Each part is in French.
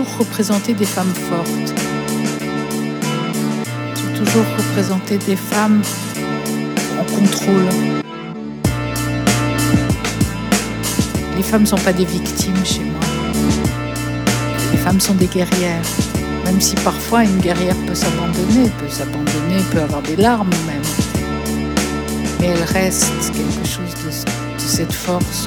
Toujours représenté des femmes fortes. Toujours représenté des femmes en contrôle. Les femmes ne sont pas des victimes chez moi. Les femmes sont des guerrières. Même si parfois une guerrière peut s'abandonner, peut s'abandonner, peut avoir des larmes même. Mais elle reste quelque chose de cette force.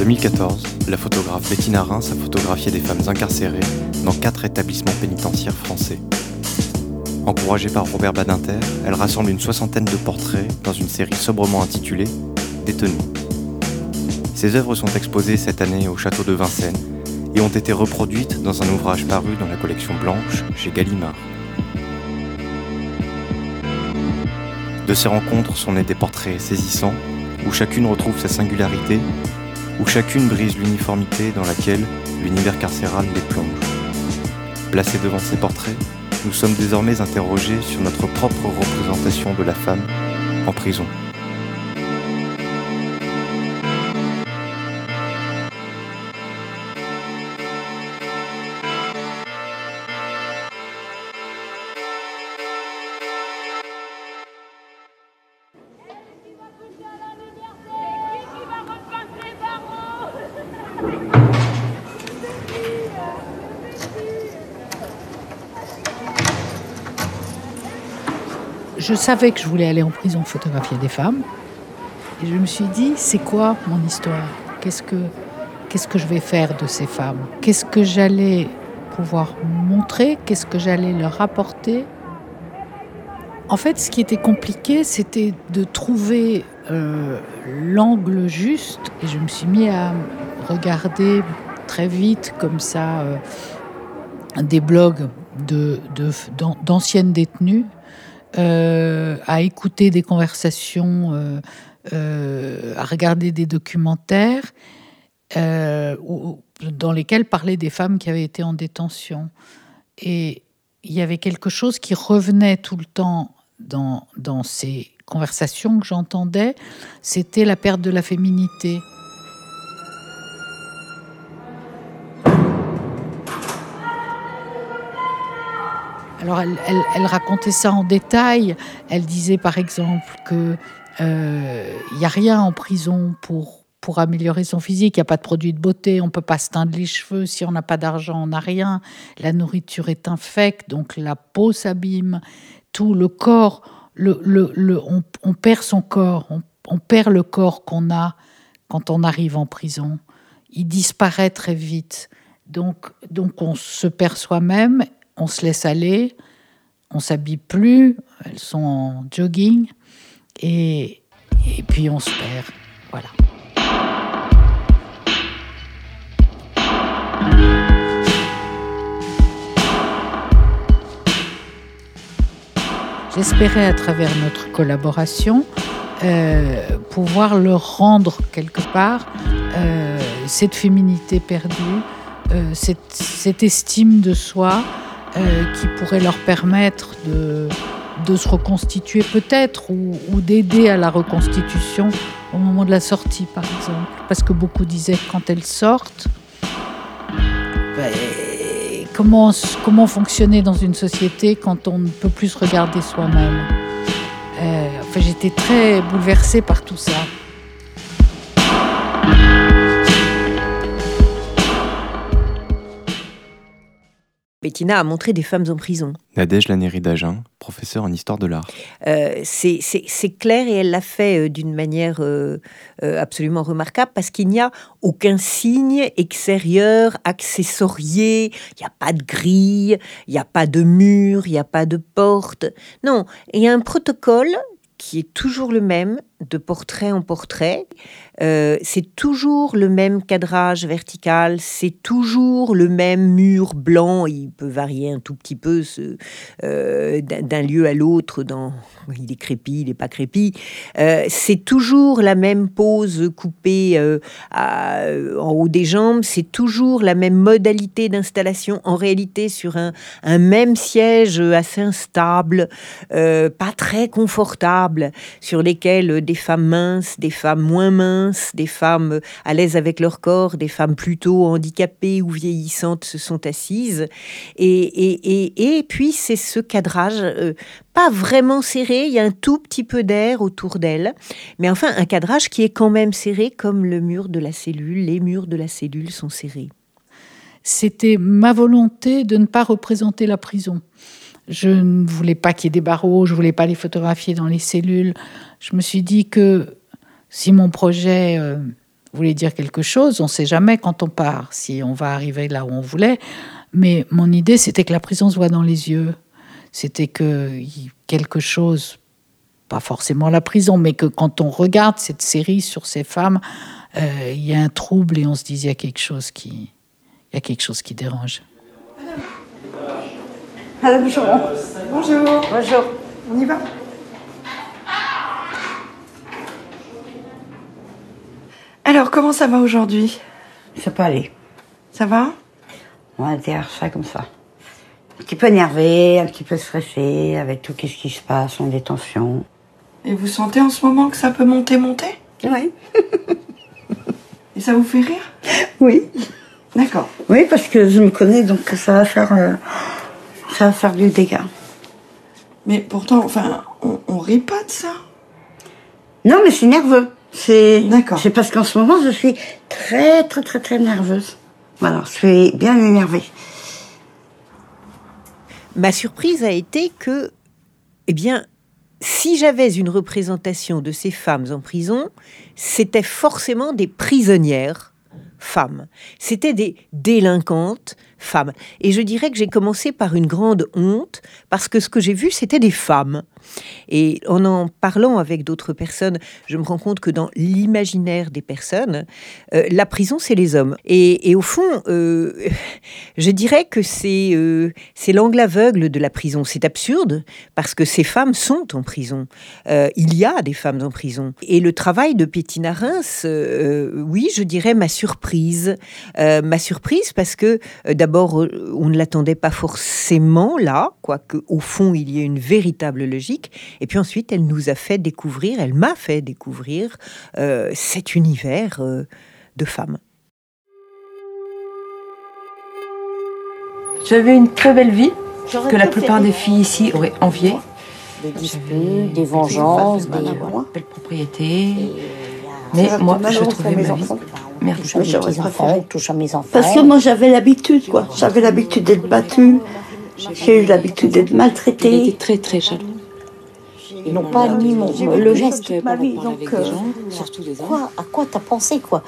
2014, la photographe Bettina Reims a photographié des femmes incarcérées dans quatre établissements pénitentiaires français. Encouragée par Robert Badinter, elle rassemble une soixantaine de portraits dans une série sobrement intitulée Détenus. Ces œuvres sont exposées cette année au château de Vincennes et ont été reproduites dans un ouvrage paru dans la collection Blanche chez Gallimard. De ces rencontres sont nés des portraits saisissants, où chacune retrouve sa singularité, où chacune brise l'uniformité dans laquelle l'univers carcéral les plonge. Placés devant ces portraits, nous sommes désormais interrogés sur notre propre représentation de la femme en prison. Je savais que je voulais aller en prison photographier des femmes. Et je me suis dit, c'est quoi mon histoire? Qu'est-ce que que je vais faire de ces femmes? Qu'est-ce que j'allais pouvoir montrer? Qu'est-ce que j'allais leur apporter? En fait, ce qui était compliqué, c'était de trouver euh, l'angle juste. Et je me suis mis à regarder très vite, comme ça, euh, des blogs d'anciennes de, détenues euh, à écouter des conversations, euh, euh, à regarder des documentaires dans lesquels parlaient des femmes qui avaient été en détention. Et il y avait quelque chose qui revenait tout le temps dans, dans ces conversations que j'entendais, c'était la perte de la féminité. Alors elle, racontait ça en détail. Elle disait par exemple que il euh, n'y a rien en prison pour, pour améliorer son physique. Il n'y a pas de produit de beauté, on ne peut pas se teindre les cheveux. Si on n'a pas d'argent, on n'a rien. La nourriture est infecte, donc la peau s'abîme. Tout le corps, on, perd son corps, on, on perd le corps qu'on a quand on arrive en prison. Il disparaît très vite. Donc, donc on se perd soi-même on se laisse aller, on s'habille plus, elles sont en jogging, et, puis on se perd. Voilà. J'espérais à travers notre collaboration euh, pouvoir leur rendre quelque part euh, cette féminité perdue, euh, cette, estime de soi, euh, qui pourrait leur permettre de, se reconstituer peut-être ou, d'aider à la reconstitution au moment de la sortie, par exemple. Parce que beaucoup disaient que quand elles sortent, ben, comment, comment fonctionner dans une société quand on ne peut plus se regarder soi-même? Euh, enfin, J'étais très bouleversée par tout ça. Bettina a montré des femmes en prison. Nadège Lanéry d'Agen, professeure en histoire de l'art. Euh, c'est clair et elle l'a fait euh, d'une manière euh, absolument remarquable parce qu'il n'y a aucun signe extérieur, accessorié, il n'y a pas de grille, il n'y a pas de mur, il n'y a pas de porte. Non, il y a un protocole qui est toujours le même, de portrait en portrait. Euh, c'est toujours le même cadrage vertical, c'est toujours le même mur blanc. Il peut varier un tout petit peu euh, d'un lieu à l'autre. Dans, il est crépi, il n'est pas crépi. Euh, c'est toujours la même pose coupée en haut des jambes. C'est toujours la même modalité d'installation. En réalité, sur un, un, même siège assez instable, pas très confortable, sur lesquels des femmes minces, des femmes moins minces, des femmes à l'aise avec leur corps, des femmes plutôt handicapées ou vieillissantes se sont assises. Et, et, puis c'est ce cadrage euh, pas vraiment serré, il y a un tout petit peu d'air autour d'elle, mais enfin un cadrage qui est quand même serré comme le mur de la cellule, les murs de la cellule sont serrés. C'était ma volonté de ne pas représenter la prison. Je ne voulais pas qu'il y ait des barreaux, je voulais pas les photographier dans les cellules. Je me suis dit que si mon projet euh, voulait dire quelque chose, on ne sait jamais quand on part si on va arriver là où on voulait. Mais mon idée, c'était que la prison se voit dans les yeux. C'était que quelque chose, pas forcément la prison, mais que quand on regarde cette série sur ces femmes, euh, il y a un trouble et on se dit il y a quelque chose qui, il y a quelque chose qui dérange. Madame. Bonjour. Bonjour. On y va Alors, comment ça va aujourd'hui? Ça peut aller. Ça va? On va dire ça comme ça. Un petit peu énervé, un petit peu stressé, avec tout ce qui se passe, en détention. Et vous sentez en ce moment que ça peut monter, monter? Oui. Et ça vous fait rire? Oui. D'accord. Oui, parce que je me connais, donc ça va faire... Euh, ça va faire du dégât. Mais pourtant, enfin, on, rit pas de ça. Non, mais c'est nerveux. C'est d'accord. C'est parce qu'en ce moment, je suis très, très, très, très nerveuse. Voilà, je suis bien énervée. Ma surprise a été que, eh bien, si j'avais une représentation de ces femmes en prison, c'était forcément des prisonnières femmes. C'était des délinquantes femmes. Et je dirais que j'ai commencé par une grande honte, parce que ce que j'ai vu, c'était des femmes. Et en en parlant avec d'autres personnes, je me rends compte que dans l'imaginaire des personnes, euh, la prison, c'est les hommes. Et, au fond, euh, je dirais que c'est euh, c'est l'angle aveugle de la prison. C'est absurde, parce que ces femmes sont en prison. il y a des femmes en prison. Et le travail de Pétina Reims, oui, je dirais ma surprise. ma surprise, parce que d'abord, on ne l'attendait pas forcément là, quoique au fond, il y ait une véritable logique. Et puis ensuite, elle nous a fait découvrir, elle m'a fait découvrir euh, cet univers euh, de femmes. J'avais une très belle vie que la plupart des filles ici auraient envié. Des disputes, des vengeances, des belles propriétés. Mais moi, je trouvais ma vie merveilleuse. enfants, touche à mes enfants. Parce que moi, j'avais l'habitude, quoi. J'avais l'habitude d'être battue. J'ai eu l'habitude d'être maltraitée. J'étais très, très jaloux. Ils n'ont pas mis le geste. Ma vie, donc, euh, quoi, à quoi t'as pensé, quoi?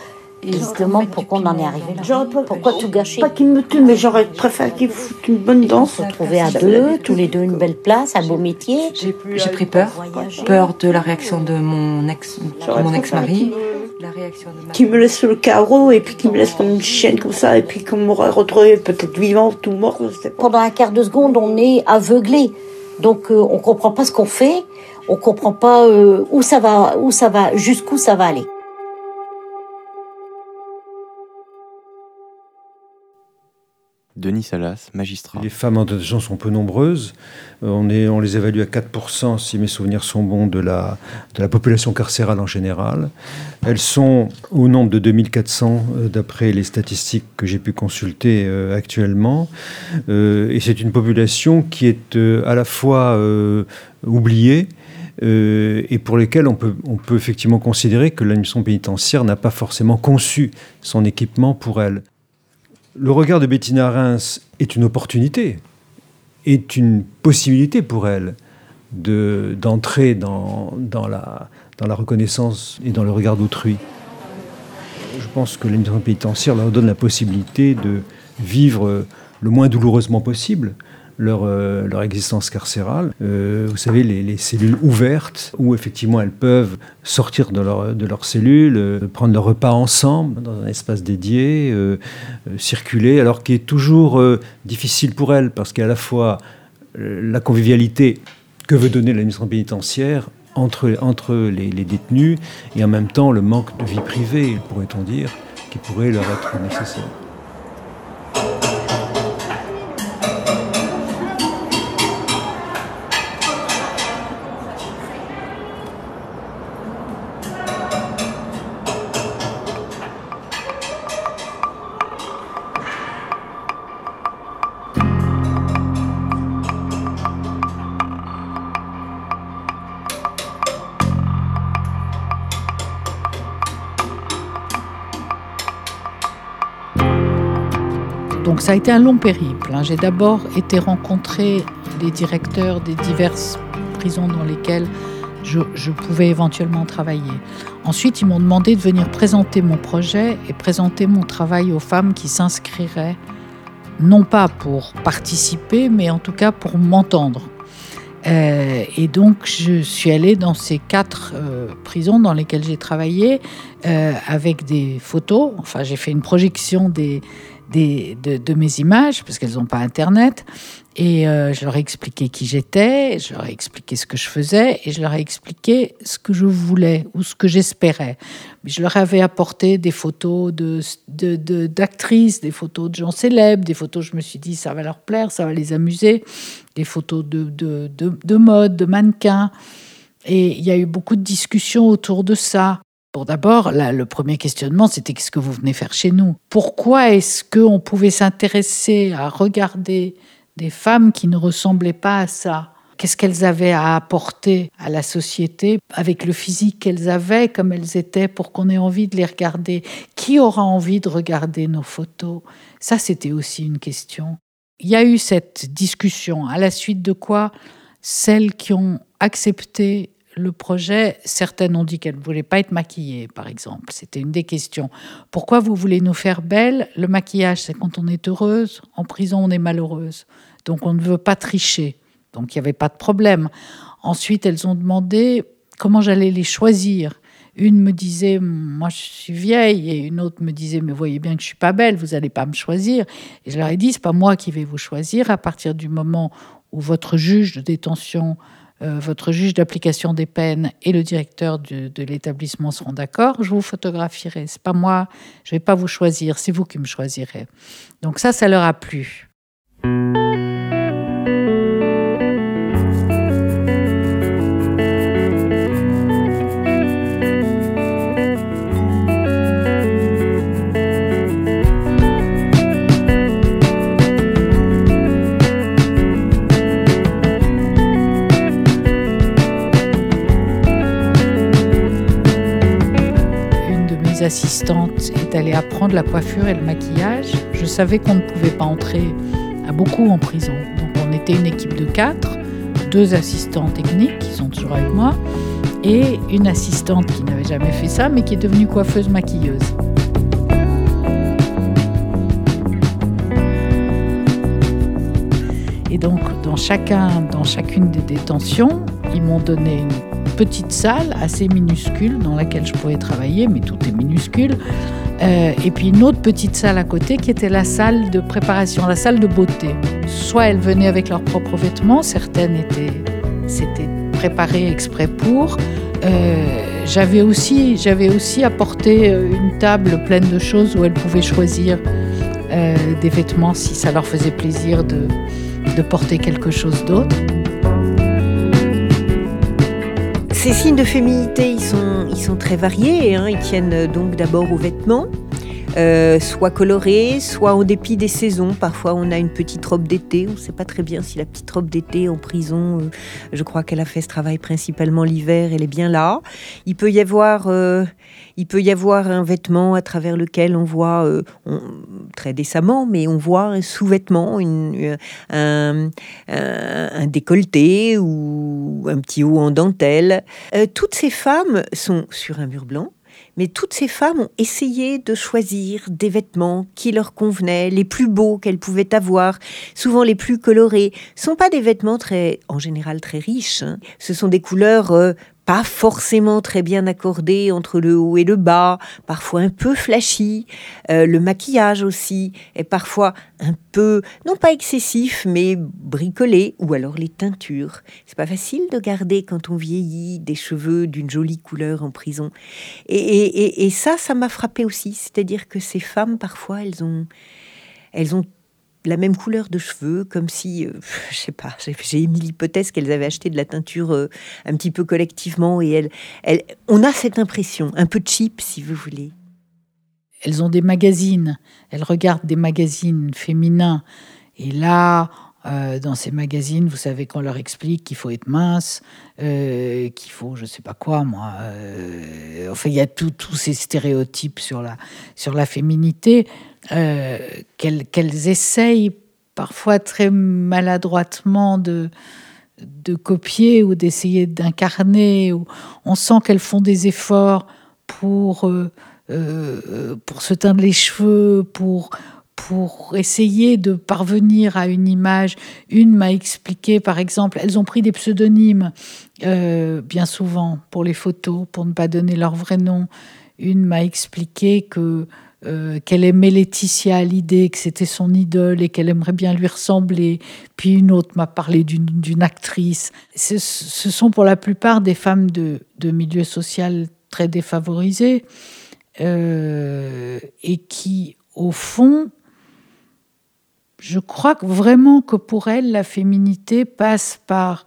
Se demandent pourquoi on en est arrivé là. Pourquoi tout gâcher Pas qu'ils me tuent, mais j'aurais préféré qu'ils foutent une bonne danse. Se à deux, tous les deux une belle place, un beau métier. J'ai pris peur, peur de la réaction de mon ex, mon ex-mari. Qui me laisse sur le carreau et puis qui me laisse comme une chienne comme ça et puis qu'on m'aurait retrouvé peut-être vivant ou mort. Pendant un quart de seconde, on est aveuglé. Donc euh, on comprend pas ce qu'on fait on comprend pas euh, où ça va, où ça va, jusqu'où ça va aller. Denis Salas, magistrat. Les femmes en détention sont peu nombreuses. Euh, on, les évalue à 4%, si mes souvenirs sont bons, de la, population carcérale en général. Elles sont au nombre de 2400, euh, d'après les statistiques que j'ai pu consulter actuellement. et c'est une population qui est à la fois oubliée, euh, et pour lesquels on peut, on peut effectivement considérer que l'administration pénitentiaire n'a pas forcément conçu son équipement pour elle. Le regard de Bettina Reims est une opportunité, est une possibilité pour elle d'entrer dans, la reconnaissance et dans le regard d'autrui. Je pense que l'administration pénitentiaire leur donne la possibilité de vivre le moins douloureusement possible leur, euh, leur existence carcérale. Euh, vous savez, les, cellules ouvertes, où effectivement elles peuvent sortir de leur, de leur cellule, euh, prendre leur repas ensemble dans un espace dédié, circuler, alors qui est toujours difficile pour elles, parce qu'à la fois la convivialité que veut donner l'administration pénitentiaire entre, entre les, les, détenus, et en même temps le manque de vie privée, pourrait-on dire, qui pourrait leur être nécessaire. Ça a été un long périple. Hein. J'ai d'abord été rencontrer les directeurs des diverses prisons dans lesquelles je, pouvais éventuellement travailler. Ensuite, ils m'ont demandé de venir présenter mon projet et présenter mon travail aux femmes qui s'inscriraient, non pas pour participer, mais en tout cas pour m'entendre. Euh, et donc, je suis allée dans ces quatre euh, prisons dans lesquelles j'ai travaillé euh, avec des photos. Enfin, j'ai fait une projection des, de, mes images, parce qu'elles n'ont pas Internet. Et euh, je leur ai expliqué qui j'étais, je leur ai expliqué ce que je faisais, et je leur ai expliqué ce que je voulais ou ce que j'espérais. Je leur avais apporté des photos d'actrices, de, des photos de gens célèbres, des photos, je me suis dit, ça va leur plaire, ça va les amuser, des photos de, de mode, de mannequins. Et il y a eu beaucoup de discussions autour de ça. Bon, d'abord, le premier questionnement, c'était qu'est-ce que vous venez faire chez nous? Pourquoi est-ce qu'on pouvait s'intéresser à regarder des femmes qui ne ressemblaient pas à ça? Qu'est-ce qu'elles avaient à apporter à la société? Avec le physique qu'elles avaient, comme elles étaient, pour qu'on ait envie de les regarder. Qui aura envie de regarder nos photos? Ça, c'était aussi une question. Il y a eu cette discussion, à la suite de quoi celles qui ont accepté le projet, certaines ont dit qu'elles ne voulaient pas être maquillées, par exemple. C'était une des questions. Pourquoi vous voulez nous faire belles Le maquillage, c'est quand on est heureuse. En prison, on est malheureuse. Donc, on ne veut pas tricher. Donc, il n'y avait pas de problème. Ensuite, elles ont demandé comment j'allais les choisir. Une me disait, moi je suis vieille, et une autre me disait, mais voyez bien que je suis pas belle, vous n'allez pas me choisir. Et je leur ai dit, c'est pas moi qui vais vous choisir à partir du moment où votre juge de détention votre juge d'application des peines et le directeur de l'établissement seront d'accord, je vous photographierai. C'est pas moi, je vais pas vous choisir, c'est vous qui me choisirez. Donc ça, ça leur a plu. Assistante est allée apprendre la coiffure et le maquillage. Je savais qu'on ne pouvait pas entrer à beaucoup en prison. Donc on était une équipe de quatre, deux assistants techniques qui sont toujours avec moi et une assistante qui n'avait jamais fait ça mais qui est devenue coiffeuse maquilleuse. Et donc dans chacun, dans chacune des détentions, ils m'ont donné une petite salle assez minuscule dans laquelle je pouvais travailler, mais tout est minuscule. Euh, et puis une autre petite salle à côté qui était la salle de préparation, la salle de beauté. Soit elles venaient avec leurs propres vêtements, certaines étaient, s'étaient préparées exprès pour. Euh, j'avais aussi, j'avais aussi apporté euh, une table pleine de choses où elles pouvaient choisir des vêtements si ça leur faisait plaisir de, de porter quelque chose d'autre. Ces signes de féminité, ils sont, très variés. Hein. Ils tiennent donc d'abord aux vêtements, euh, soit colorés, soit en dépit des saisons. Parfois, on a une petite robe d'été. On ne sait pas très bien si la petite robe d'été en prison, euh, je crois qu'elle a fait ce travail principalement l'hiver, elle est bien là. Il peut y avoir, euh, il peut y avoir un vêtement à travers lequel on voit, euh, très décemment, mais on voit un sous-vêtement, un, un, décolleté ou un petit haut en dentelle. Toutes ces femmes sont sur un mur blanc. Mais toutes ces femmes ont essayé de choisir des vêtements qui leur convenaient, les plus beaux qu'elles pouvaient avoir, souvent les plus colorés. Ce sont pas des vêtements très, en général très riches. Hein. Ce sont des couleurs pas forcément très bien accordé entre le haut et le bas, parfois un peu flashy. Euh, le maquillage aussi est parfois un peu, non pas excessif, mais bricolé, ou alors les teintures. C'est pas facile de garder quand on vieillit des cheveux d'une jolie couleur en prison. Et, et ça, ça m'a frappé aussi. C'est-à-dire que ces femmes, parfois, elles ont, elles ont la même couleur de cheveux, comme si, euh, je sais pas, j'ai émis l'hypothèse qu'elles avaient acheté de la teinture euh, un petit peu collectivement et elles, elles, on a cette impression, un peu cheap si vous voulez. Elles ont des magazines, elles regardent des magazines féminins et là, euh, dans ces magazines, vous savez qu'on leur explique qu'il faut être mince, qu'il faut, je sais pas quoi, moi. enfin, il y a tous ces stéréotypes sur la, sur la féminité. Qu'elles essayent parfois très maladroitement de, de copier ou d'essayer d'incarner. On sent qu'elles font des efforts pour, euh, euh, pour se teindre les cheveux, pour, pour essayer de parvenir à une image. Une m'a expliqué, par exemple, elles ont pris des pseudonymes euh, bien souvent pour les photos, pour ne pas donner leur vrai nom. Une m'a expliqué que euh, qu'elle aimait Laetitia l'idée que c'était son idole et qu'elle aimerait bien lui ressembler. Puis une autre m'a parlé d'une actrice. Ce, sont pour la plupart des femmes de, de milieu social très défavorisés euh, et qui, au fond, je crois vraiment que pour elles, la féminité passe par,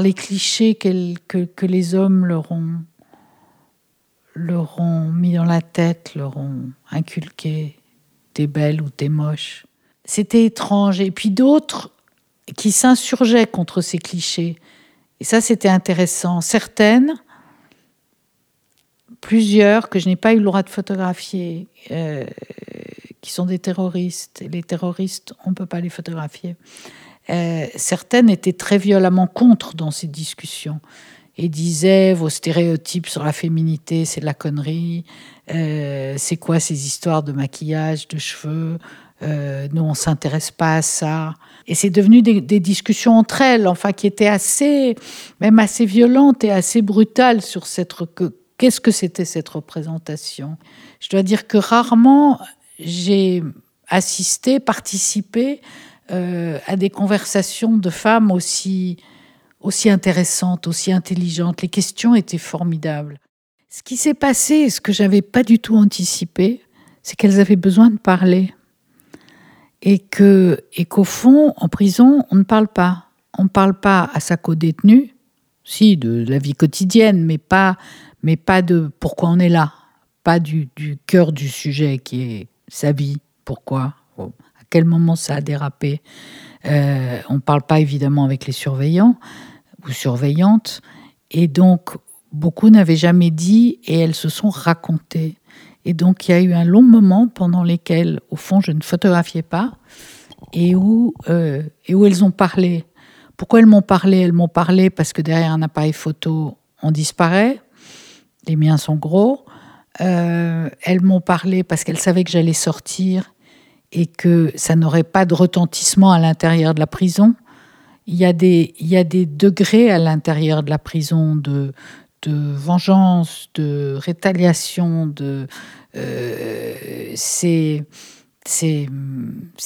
les clichés que les hommes leur ont leur ont mis dans la tête, leur ont inculqué t'es belle ou t'es moche. C'était étrange. Et puis d'autres qui s'insurgeaient contre ces clichés. Et ça, c'était intéressant. Certaines, plusieurs que je n'ai pas eu le droit de photographier, euh, qui sont des terroristes. Les terroristes, on ne peut pas les photographier. Euh, certaines étaient très violemment contre dans ces discussions et disait vos stéréotypes sur la féminité, c'est de la connerie. Euh, c'est quoi ces histoires de maquillage, de cheveux euh, Nous, on s'intéresse pas à ça. Et c'est devenu des, discussions entre elles, enfin, qui étaient assez, même assez violentes et assez brutales sur cette qu'est-ce que c'était cette représentation. Je dois dire que rarement j'ai assisté, participé euh, à des conversations de femmes aussi aussi intéressante, aussi intelligente. Les questions étaient formidables. Ce qui s'est passé, ce que j'avais pas du tout anticipé, c'est qu'elles avaient besoin de parler. Et qu'au fond, en prison, on ne parle pas. On ne parle pas à sa co-détenue, si, de la vie quotidienne, mais pas, mais pas de pourquoi on est là. Pas du, du cœur du sujet qui est sa vie, pourquoi, à quel moment ça a dérapé. Euh, on ne parle pas évidemment avec les surveillants, ou surveillantes. Et donc, beaucoup n'avaient jamais dit et elles se sont racontées. Et donc, il y a eu un long moment pendant lesquels, au fond, je ne photographiais pas et où, euh, et où elles ont parlé. Pourquoi elles m'ont parlé? Elles m'ont parlé parce que derrière un appareil photo, on disparaît. Les miens sont gros. Euh, elles m'ont parlé parce qu'elles savaient que j'allais sortir et que ça n'aurait pas de retentissement à l'intérieur de la prison il y a des, il y a des degrés à l'intérieur de la prison de, de vengeance, de rétaliation, de euh, c'est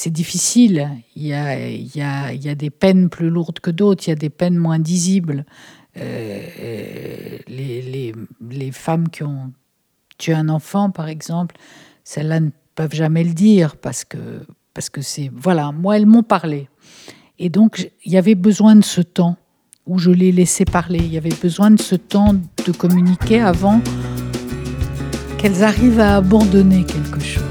difficile. Il y, a, il, y a, il y a des peines plus lourdes que d'autres, il y a des peines moins dissibles. Euh, les, les, les, femmes qui ont tué un enfant, par exemple, celles-là ne peuvent jamais le dire parce que parce que c'est voilà, moi elles m'ont parlé. Et donc, il y avait besoin de ce temps où je les laissais parler. Il y avait besoin de ce temps de communiquer avant qu'elles arrivent à abandonner quelque chose.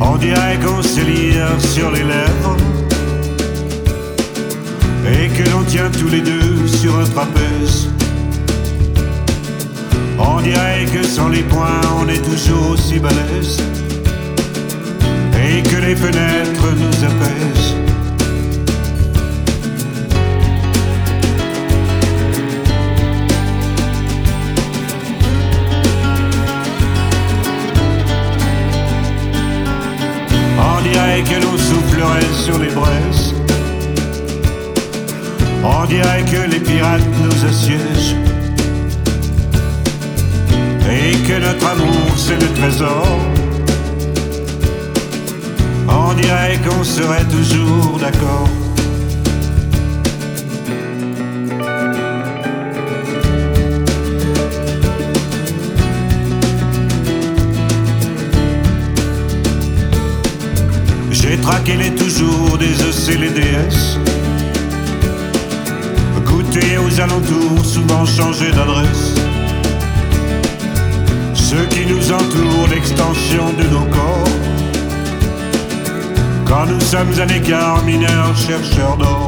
On dirait qu'on se lire sur les lèvres et que l'on tient tous les deux sur un trapèze. On dirait que sans les poings, on est toujours aussi balèze. Et que les fenêtres nous apaisent. On dirait que l'on soufflerait sur les braises. On dirait que les pirates nous assiègent et que notre amour c'est le trésor. On dirait qu'on serait toujours d'accord. J'ai traqué les toujours des EC les DS. Goûté aux alentours, souvent changé d'adresse ceux qui nous entourent, l'extension de nos corps. Quand nous sommes à l'écart, mineurs, chercheurs d'or.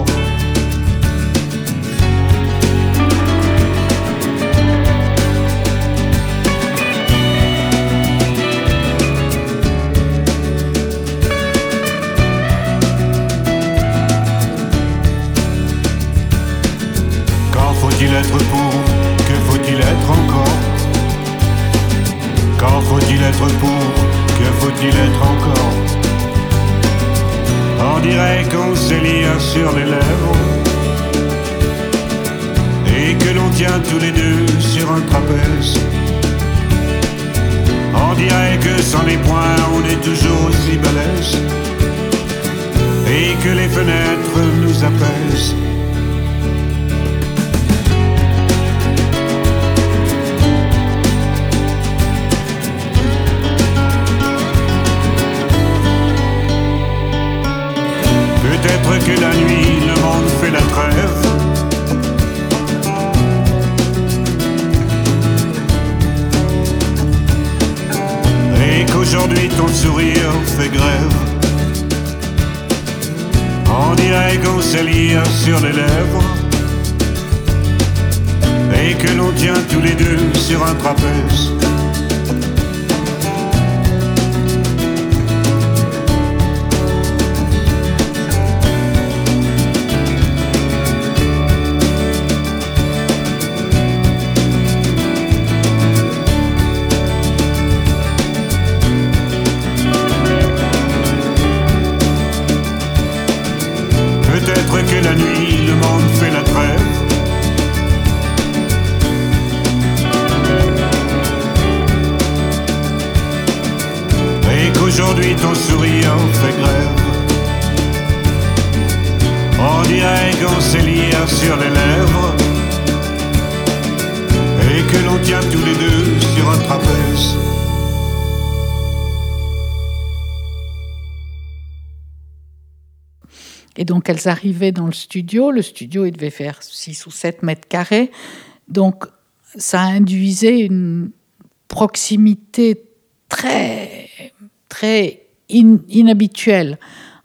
Et que l'on tient tous les deux sur un trapèze. Donc elles arrivaient dans le studio. Le studio, il devait faire 6 ou 7 mètres carrés. Donc ça induisait une proximité très, très in- inhabituelle.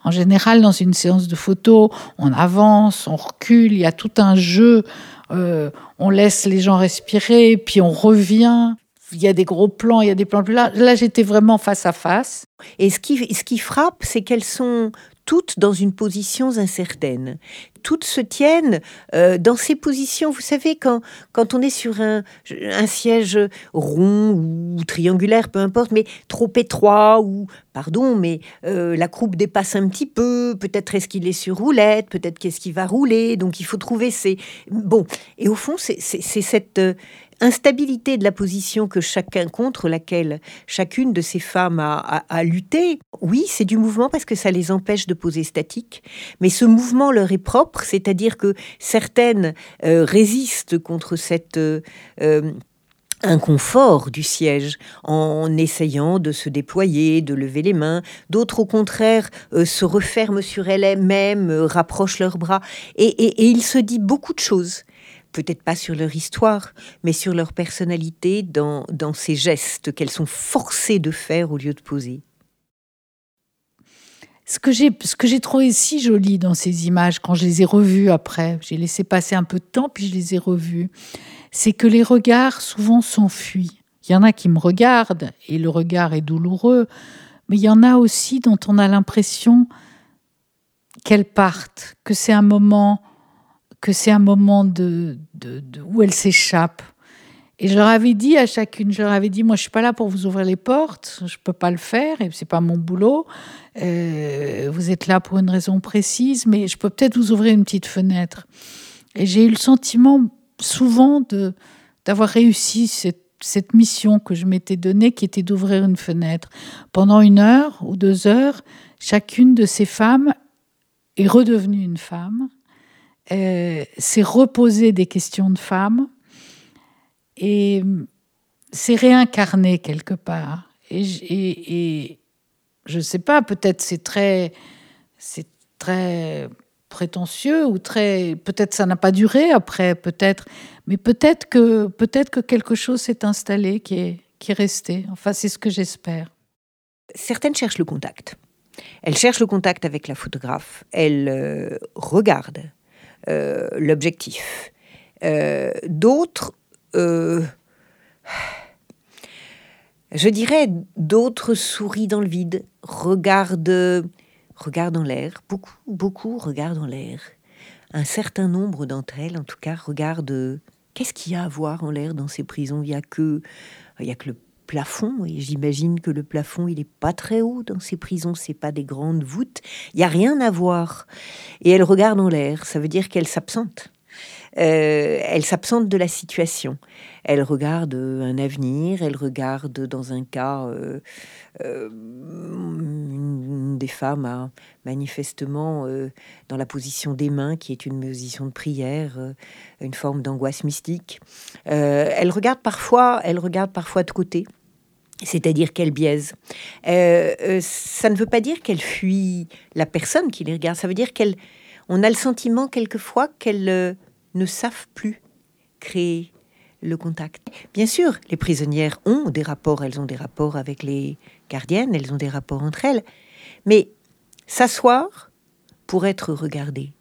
En général, dans une séance de photo, on avance, on recule, il y a tout un jeu. euh, on laisse les gens respirer, puis on revient. Il y a des gros plans, il y a des plans larges. Là, j'étais vraiment face à face. Et ce qui, ce qui frappe, c'est qu'elles sont toutes dans une position incertaine. Toutes se tiennent euh, dans ces positions. Vous savez, quand, quand on est sur un, un siège rond ou triangulaire, peu importe, mais trop étroit ou, pardon, mais euh, la croupe dépasse un petit peu, peut-être est-ce qu'il est sur roulette, peut-être qu'est-ce qu'il va rouler, donc il faut trouver ces... Bon, et au fond, c'est cette... instabilité de la position que chacun contre laquelle chacune de ces femmes a, lutté. Oui, c'est du mouvement parce que ça les empêche de poser statique, mais ce mouvement leur est propre, c'est-à-dire que certaines euh, résistent contre cette euh, euh, inconfort du siège en essayant de se déployer, de lever les mains. D'autres, au contraire, euh, se referment sur elles-mêmes, euh, rapprochent leurs bras. Et- et il se dit beaucoup de choses. Peut-être pas sur leur histoire, mais sur leur personnalité dans, ces gestes qu'elles sont forcées de faire au lieu de poser. Ce que j'ai, ce que j'ai trouvé si joli dans ces images, quand je les ai revues après, j'ai laissé passer un peu de temps, puis je les ai revues, c'est que les regards souvent s'enfuient. Il y en a qui me regardent et le regard est douloureux, mais il y en a aussi dont on a l'impression qu'elles partent, que c'est un moment, que c'est un moment de, où elles s'échappent. Et je leur avais dit à chacune, je leur avais dit, moi je suis pas là pour vous ouvrir les portes, je peux pas le faire et c'est pas mon boulot. Euh, vous êtes là pour une raison précise, mais je peux peut-être vous ouvrir une petite fenêtre. Et j'ai eu le sentiment souvent de d'avoir réussi cette, cette mission que je m'étais donnée, qui était d'ouvrir une fenêtre. Pendant une heure ou deux heures, chacune de ces femmes est redevenue une femme, euh, s'est reposée des questions de femme et s'est réincarnée quelque part. Et, je ne sais pas, peut-être c'est très, c'est très prétentieux ou très, peut-être ça n'a pas duré après, peut-être, mais peut-être que, peut-être que quelque chose s'est installé qui est, qui est resté. Enfin, c'est ce que j'espère. Certaines cherchent le contact. Elles cherchent le contact avec la photographe. Elles euh, regardent l'objectif. Euh, D'autres, euh, je dirais, d'autres sourient dans le vide, regardent, en l'air. Beaucoup, beaucoup regardent en l'air. Un certain nombre d'entre elles, en tout cas, regardent Qu'est-ce qu'il y a à voir en l'air dans ces prisons? Il y a que, il y a que le plafond et j'imagine que le plafond il est pas très haut dans ces prisons c'est pas des grandes voûtes il y a rien à voir et elle regarde en l'air ça veut dire qu'elle s'absente euh, elle s'absente de la situation. Elle regarde euh, un avenir, elle regarde dans un cas, euh, une des femmes manifestement dans la position des mains, qui est une position de prière, une forme d'angoisse mystique. elle regarde parfois, elle regarde parfois de côté. C'est-à-dire qu'elle biaise. ça ne veut pas dire qu'elle fuit la personne qui les regarde. Ça veut dire qu'elle, on a le sentiment quelquefois qu'elle ne savent plus créer le contact. Bien sûr, les prisonnières ont des rapports, elles ont des rapports avec les gardiennes, elles ont des rapports entre elles, mais s'asseoir pour être regardé,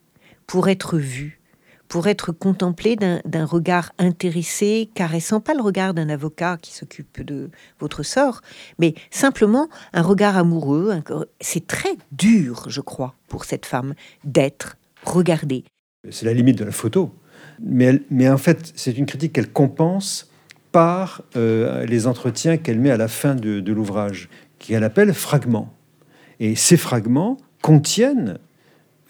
pour être vu, pour être contemplé d'un regard intéressé, caressant, pas le regard d'un avocat qui s'occupe de votre sort, mais simplement un regard amoureux. C'est très dur, je crois, pour cette femme d'être regardée. C'est la limite de la photo. Mais, en fait, c'est une critique qu'elle compense par euh, les entretiens qu'elle met à la fin de, de l'ouvrage, qu'elle appelle fragments. Et ces fragments contiennent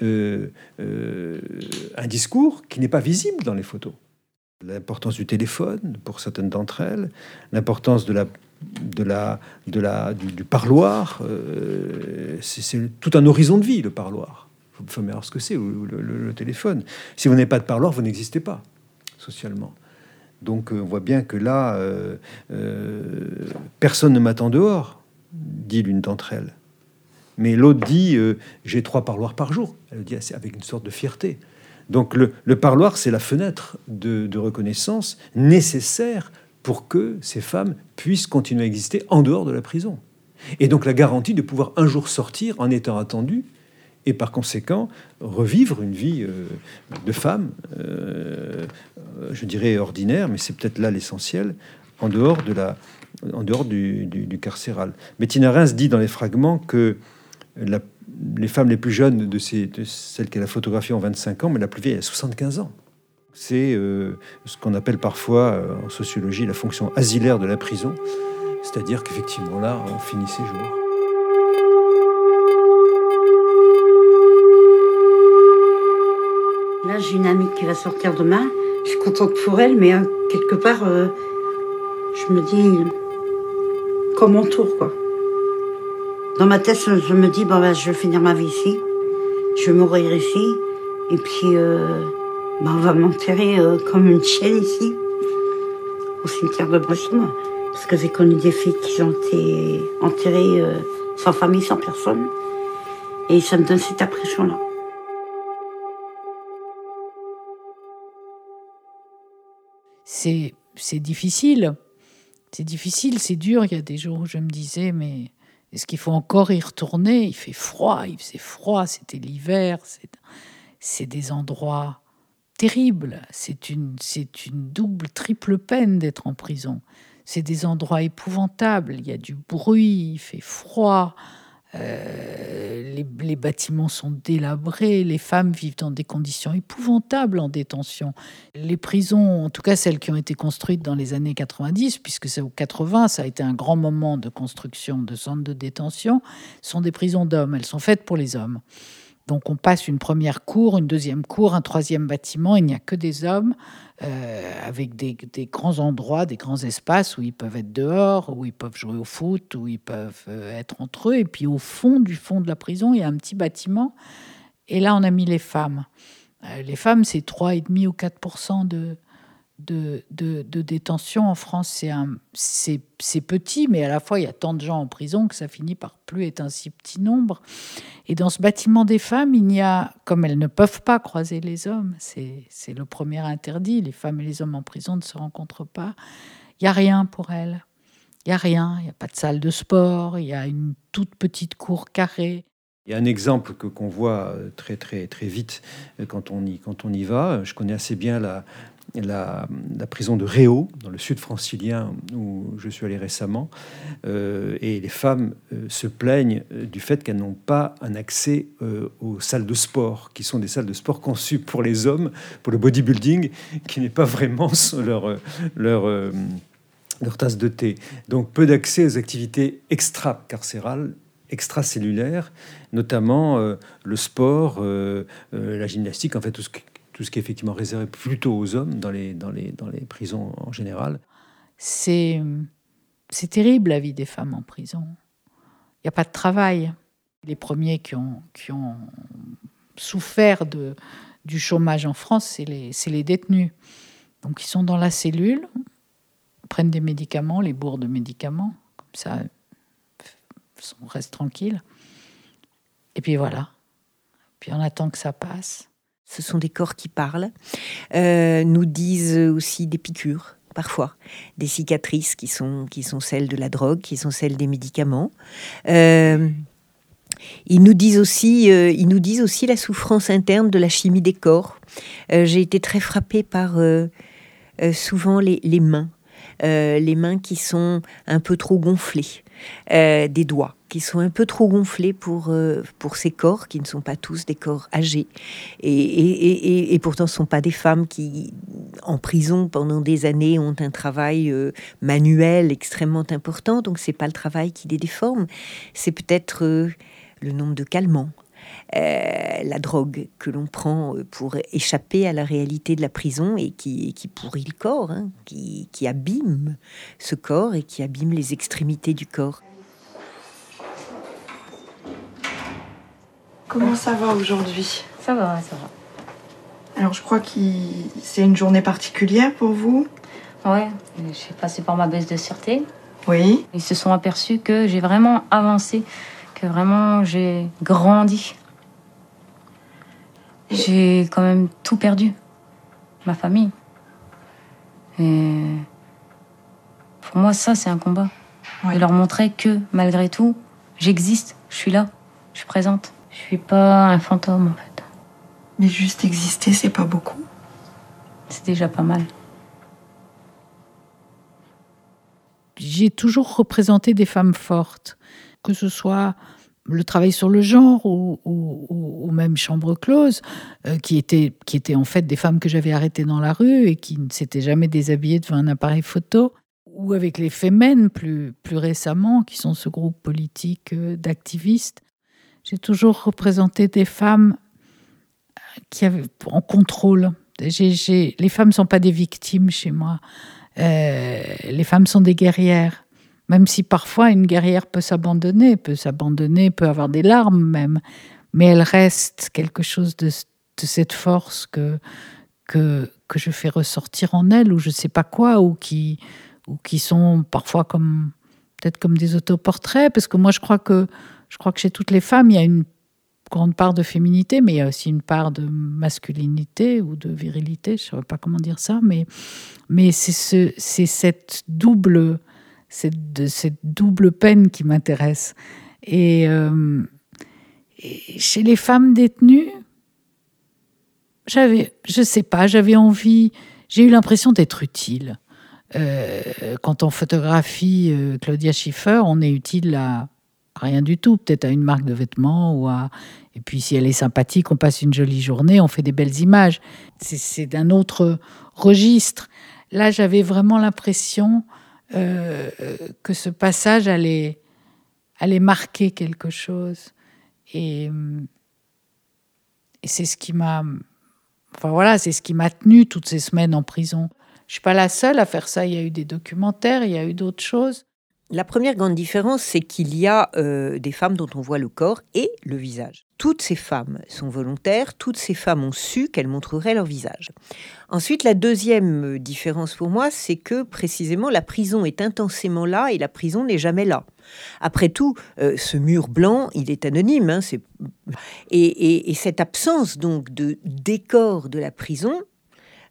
euh, euh, un discours qui n'est pas visible dans les photos. L'importance du téléphone pour certaines d'entre elles, l'importance du, parloir, c'est tout un horizon de vie, le parloir il faut savoir ce que c'est, le, téléphone. Si vous n'avez pas de parloir, vous n'existez pas socialement. Donc euh, on voit bien que là, euh, euh, personne ne m'attend dehors, dit l'une d'entre elles. Mais l'autre dit, j'ai trois parloirs par jour. Elle le dit avec une sorte de fierté. Donc le, parloir, c'est la fenêtre de, reconnaissance nécessaire pour que ces femmes puissent continuer à exister en dehors de la prison. Et donc la garantie de pouvoir un jour sortir en étant attendu et par conséquent revivre une vie euh, de femme, euh, je dirais ordinaire, mais c'est peut-être là l'essentiel, en dehors, de la, en dehors du, carcéral. Bettina Reims dit dans les fragments que les femmes les plus jeunes de, ces, celles qu'elle a photographiées ont 25 ans, mais la plus vieille a 75 ans. C'est euh, ce qu'on appelle parfois en sociologie la fonction asilaire de la prison, c'est-à-dire qu'effectivement là, on finit ses jours. Là, j'ai une amie qui va sortir demain. Je suis contente pour elle, mais euh, quelque part, euh, je me dis comme mon tour, quoi. Dans ma tête, je me dis, bah, je vais finir ma vie ici. Je vais mourir ici. Et puis, euh, bah, on va m'enterrer comme une chienne ici, au cimetière de Bresson. Parce que j'ai connu des filles qui ont été enterrées sans famille, sans personne. Et ça me donne cette impression-là. c'est difficile. C'est difficile, c'est dur. Il y a des jours où je me disais, mais est-ce qu'il faut encore y retourner? Il fait froid, il faisait froid, c'était l'hiver. C'est des endroits terribles. C'est une, une double, triple peine d'être en prison. C'est des endroits épouvantables. Il y a du bruit, il fait froid. Euh, les, bâtiments sont délabrés, les femmes vivent dans des conditions épouvantables en détention. Les prisons, en tout cas celles qui ont été construites dans les années 90, puisque c'est au 80, ça a été un grand moment de construction de centres de détention, sont des prisons d'hommes. Elles sont faites pour les hommes. Donc on passe une première cour, une deuxième cour, un troisième bâtiment, il n'y a que des hommes, euh, avec des, grands endroits, des grands espaces où ils peuvent être dehors, où ils peuvent jouer au foot, où ils peuvent euh, être entre eux. Et puis au fond du fond de la prison, il y a un petit bâtiment. Et là, on a mis les femmes. Euh, les femmes, c'est 3,5 ou 4 de, de, détention en France, c'est petit, mais à la fois il y a tant de gens en prison que ça finit par plus être un si petit nombre. Et dans ce bâtiment des femmes, il n'y a, comme elles ne peuvent pas croiser les hommes, c'est le premier interdit, les femmes et les hommes en prison ne se rencontrent pas, il n'y a rien pour elles. Il n'y a rien, il n'y a pas de salle de sport, il y a une toute petite cour carrée. Il y a un exemple que qu'on voit très très très vite quand on y quand on y va. Je connais assez bien la, la, prison de Réau, dans le sud francilien, où je suis allé récemment. Euh, et les femmes euh, se plaignent euh, du fait qu'elles n'ont pas un accès aux salles de sport, qui sont des salles de sport conçues pour les hommes, pour le bodybuilding, qui n'est pas vraiment leur, leur, leur tasse de thé. Donc peu d'accès aux activités extra-carcérales extracellulaires, notamment le sport, la gymnastique, en fait tout ce tout ce qui est effectivement réservé plutôt aux hommes dans les, dans les, dans les prisons en général. C'est, c'est terrible la vie des femmes en prison. Il n'y a pas de travail. Les premiers qui ont, qui ont souffert de, du chômage en France, c'est les, c'est les détenus. Donc ils sont dans la cellule, prennent des médicaments, les bourres de médicaments, comme ça, on reste tranquille. Et puis voilà. Puis on attend que ça passe. Ce sont des corps qui parlent, euh, nous disent aussi des piqûres parfois, des cicatrices qui sont, celles de la drogue, qui sont celles des médicaments. Euh, ils nous disent aussi, euh, ils nous disent aussi la souffrance interne de la chimie des corps. J'ai été très frappée par souvent les, mains, les mains qui sont un peu trop gonflées. Des doigts qui sont un peu trop gonflés pour, euh, pour ces corps, qui ne sont pas tous des corps âgés. Et, et, pourtant, ce ne sont pas des femmes qui, en prison pendant des années, ont un travail euh, manuel extrêmement important. Donc, c'est pas le travail qui les déforme. C'est peut-être le nombre de calmants, la drogue que l'on prend pour échapper à la réalité de la prison et qui, qui pourrit le corps, hein, qui, qui, abîme ce corps et qui abîme les extrémités du corps. Comment ça va aujourd'hui Ça va, ça va. Alors je crois que c'est une journée particulière pour vous Ouais, j'ai passé par ma baisse de sûreté. Oui. Ils se sont aperçus que j'ai vraiment avancé, que vraiment j'ai grandi. J'ai quand même tout perdu. Ma famille. Et pour moi, ça, c'est un combat. De leur montrer que, malgré tout, j'existe, je suis là, je suis présente. Je suis pas un fantôme, en fait. Mais juste exister, c'est pas beaucoup. C'est déjà pas mal. J'ai toujours représenté des femmes fortes, que ce soit le travail sur le genre ou, ou, même chambre close, euh, qui, étaient, qui étaient en fait des femmes que j'avais arrêtées dans la rue et qui ne s'étaient jamais déshabillées devant un appareil photo, ou avec les Femen plus, plus récemment, qui sont ce groupe politique euh, d'activistes. J'ai toujours représenté des femmes euh, qui en contrôle. les femmes ne sont pas des victimes chez moi. les femmes sont des guerrières même si parfois une guerrière peut s'abandonner, peut s'abandonner, peut avoir des larmes même, mais elle reste quelque chose de, cette force que, que, que, je fais ressortir en elle, ou je ne sais pas quoi, ou qui, ou qui sont parfois comme peut-être comme des autoportraits, parce que moi je crois que je crois que chez toutes les femmes il y a une grande part de féminité, mais il y a aussi une part de masculinité ou de virilité, je ne sais pas comment dire ça, mais, c'est ce, cette double peine qui m'intéresse. Euh, et, chez les femmes détenues, je sais pas, j'avais envie, j'ai eu l'impression d'être utile. Euh, quand on photographie euh, Claudia Schiffer, on est utile à rien du tout, peut-être à une marque de vêtements ou à. Et puis si elle est sympathique, on passe une jolie journée, on fait des belles images. C'est d'un autre registre. Là, j'avais vraiment l'impression euh, que ce passage allait, allait marquer quelque chose. Et, et c'est ce qui m'a. Enfin voilà, c'est ce qui m'a tenu toutes ces semaines en prison. Je suis pas la seule à faire ça. Il y a eu des documentaires, il y a eu d'autres choses. La première grande différence, c'est qu'il y a euh, des femmes dont on voit le corps et le visage. Toutes ces femmes sont volontaires, toutes ces femmes ont su qu'elles montreraient leur visage. Ensuite, la deuxième différence pour moi, c'est que précisément la prison est intensément là et la prison n'est jamais là. Après tout, euh, ce mur blanc, il est anonyme. Hein, et, et, cette absence donc de décor de la prison,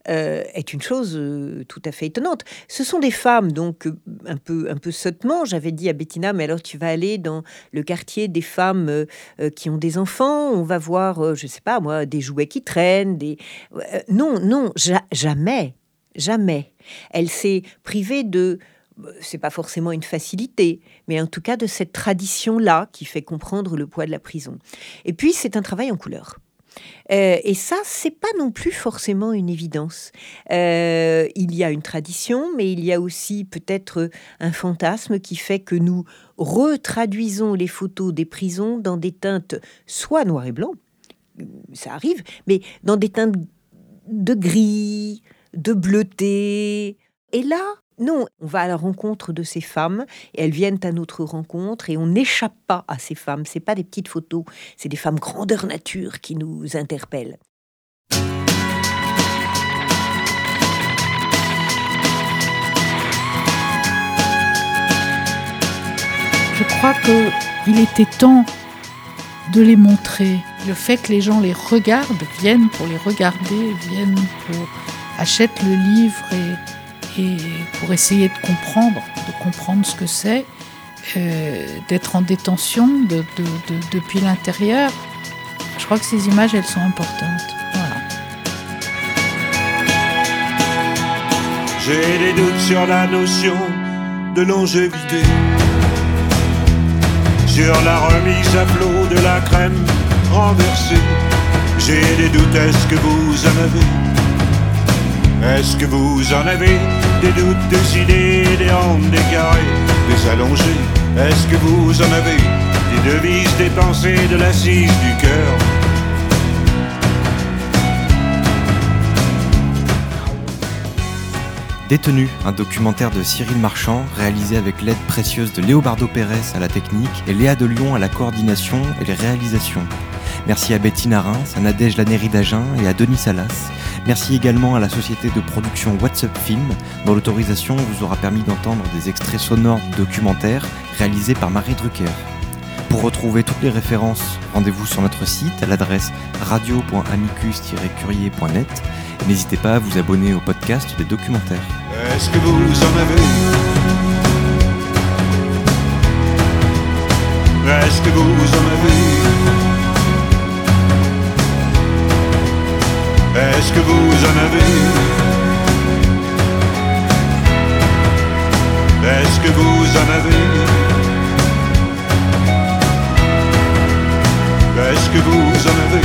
euh, est une chose euh, tout à fait étonnante. Ce sont des femmes, donc euh, un peu, un peu sottement, j'avais dit à Bettina, mais alors tu vas aller dans le quartier des femmes qui ont des enfants, on va voir, je sais pas moi, des jouets qui traînent, des... non, non, jamais. Jamais. Elle s'est privée de c'est pas forcément une facilité, mais en tout cas de cette tradition-là qui fait comprendre le poids de la prison. Et puis, c'est un travail en couleur. Euh, et ça, c'est pas non plus forcément une évidence. Euh, il y a une tradition, mais il y a aussi peut-être un fantasme qui fait que nous retraduisons les photos des prisons dans des teintes soit noir et blanc, ça arrive, mais dans des teintes de gris, de bleuté. Et là, non, on va à la rencontre de ces femmes et elles viennent à notre rencontre et on n'échappe pas à ces femmes. C'est pas des petites photos, c'est des femmes grandeur nature qui nous interpellent. Je crois qu'il était temps de les montrer. Le fait que les gens les regardent, viennent pour les regarder, viennent pour achètent le livre et et pour essayer de comprendre, de comprendre ce que c'est, euh, d'être en détention depuis l'intérieur. Je crois que ces images, elles sont importantes. J'ai des doutes sur la notion de longévité, sur la remise à flot de la crème renversée. J'ai des doutes, est-ce que vous en avez? Est-ce que vous en avez? Des doutes, des idées, des handes, des carrés, des allongés Est-ce que vous en avez des devises, des pensées, de l'assise du cœur? Détenu, un documentaire de Cyril Marchand réalisé avec l'aide précieuse de Léobardo Pérez à la technique et Léa de Lyon à la coordination et les réalisations. Merci à Betty Narin, à Nadège Laneri d'Agen et à Denis Salas. Merci également à la société de production WhatsApp Film, dont l'autorisation vous aura permis d'entendre des extraits sonores du documentaire réalisé par Marie Drucker. Pour retrouver toutes les références, rendez-vous sur notre site à l'adresse radio.amicus-curier.net et n'hésitez pas à vous abonner au podcast des documentaires. Est-ce que vous en avez Est-ce que vous en avez Est-ce que vous en avez Est-ce que vous en avez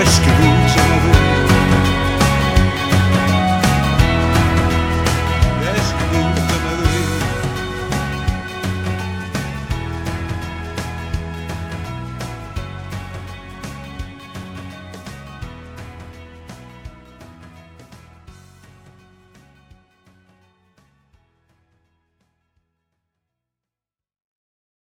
Est-ce que vous en avez